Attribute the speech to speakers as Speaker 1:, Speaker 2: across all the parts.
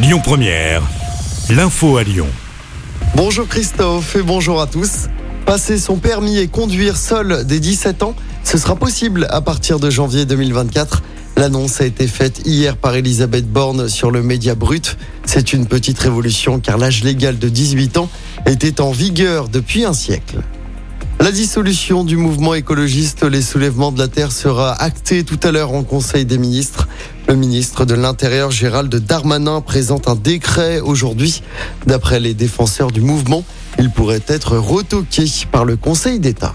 Speaker 1: Lyon Première, l'info à Lyon.
Speaker 2: Bonjour Christophe et bonjour à tous. Passer son permis et conduire seul dès 17 ans, ce sera possible à partir de janvier 2024. L'annonce a été faite hier par Elisabeth Borne sur le Média Brut. C'est une petite révolution car l'âge légal de 18 ans était en vigueur depuis un siècle. La dissolution du mouvement écologiste Les Soulèvements de la Terre sera actée tout à l'heure en Conseil des ministres. Le ministre de l'Intérieur Gérald Darmanin présente un décret aujourd'hui. D'après les défenseurs du mouvement, il pourrait être retoqué par le Conseil d'État.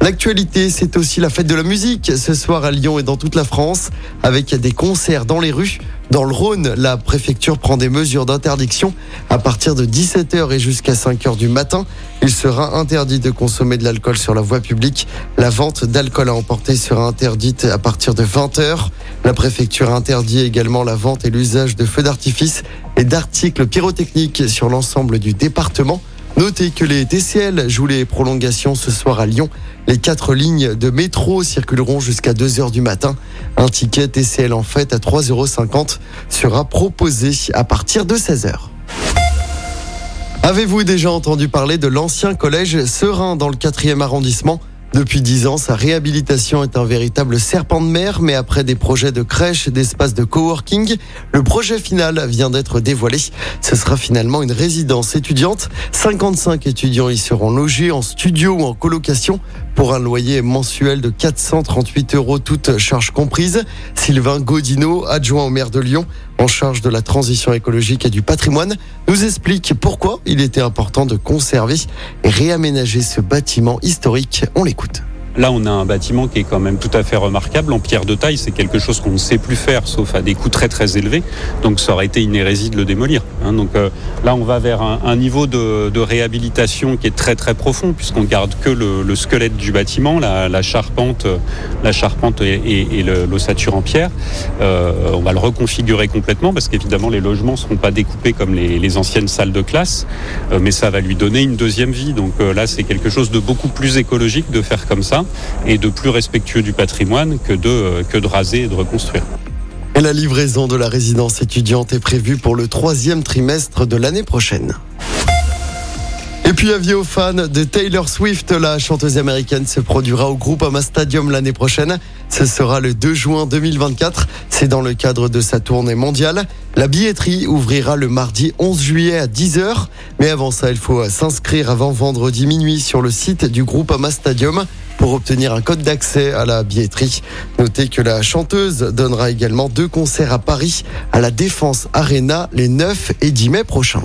Speaker 2: L'actualité, c'est aussi la fête de la musique ce soir à Lyon et dans toute la France, avec des concerts dans les rues. Dans le Rhône, la préfecture prend des mesures d'interdiction. À partir de 17h et jusqu'à 5h du matin, il sera interdit de consommer de l'alcool sur la voie publique. La vente d'alcool à emporter sera interdite à partir de 20h. La préfecture interdit également la vente et l'usage de feux d'artifice et d'articles pyrotechniques sur l'ensemble du département. Notez que les TCL jouent les prolongations ce soir à Lyon. Les quatre lignes de métro circuleront jusqu'à 2h du matin. Un ticket TCL en fait à 3,50 euros sera proposé à partir de 16h. Avez-vous déjà entendu parler de l'ancien collège Serein dans le 4e arrondissement? Depuis dix ans, sa réhabilitation est un véritable serpent de mer, mais après des projets de crèche et d'espace de coworking, le projet final vient d'être dévoilé. Ce sera finalement une résidence étudiante. 55 étudiants y seront logés en studio ou en colocation pour un loyer mensuel de 438 euros, toutes charges comprises. Sylvain Godino, adjoint au maire de Lyon, en charge de la transition écologique et du patrimoine, nous explique pourquoi il était important de conserver et réaménager ce bâtiment historique. On l'écoute.
Speaker 3: Là, on a un bâtiment qui est quand même tout à fait remarquable. En pierre de taille, c'est quelque chose qu'on ne sait plus faire, sauf à des coûts très très élevés. Donc, ça aurait été une hérésie de le démolir. Hein. Donc euh, là, on va vers un, niveau de, réhabilitation qui est très très profond, puisqu'on garde que le, squelette du bâtiment, la, charpente, la charpente et, l'ossature en pierre. Euh, on va le reconfigurer complètement, parce qu'évidemment, les logements ne seront pas découpés comme les, anciennes salles de classe, euh, mais ça va lui donner une deuxième vie. Donc là, c'est quelque chose de beaucoup plus écologique de faire comme ça et de plus respectueux du patrimoine que de, que de raser et de reconstruire.
Speaker 2: Et la livraison de la résidence étudiante est prévue pour le troisième trimestre de l'année prochaine. Puis avis aux fans de Taylor Swift, la chanteuse américaine se produira au groupe Ama Stadium l'année prochaine. Ce sera le 2 juin 2024. C'est dans le cadre de sa tournée mondiale. La billetterie ouvrira le mardi 11 juillet à 10h. Mais avant ça, il faut s'inscrire avant vendredi minuit sur le site du groupe Ama Stadium pour obtenir un code d'accès à la billetterie. Notez que la chanteuse donnera également deux concerts à Paris à la Défense Arena les 9 et 10 mai prochains.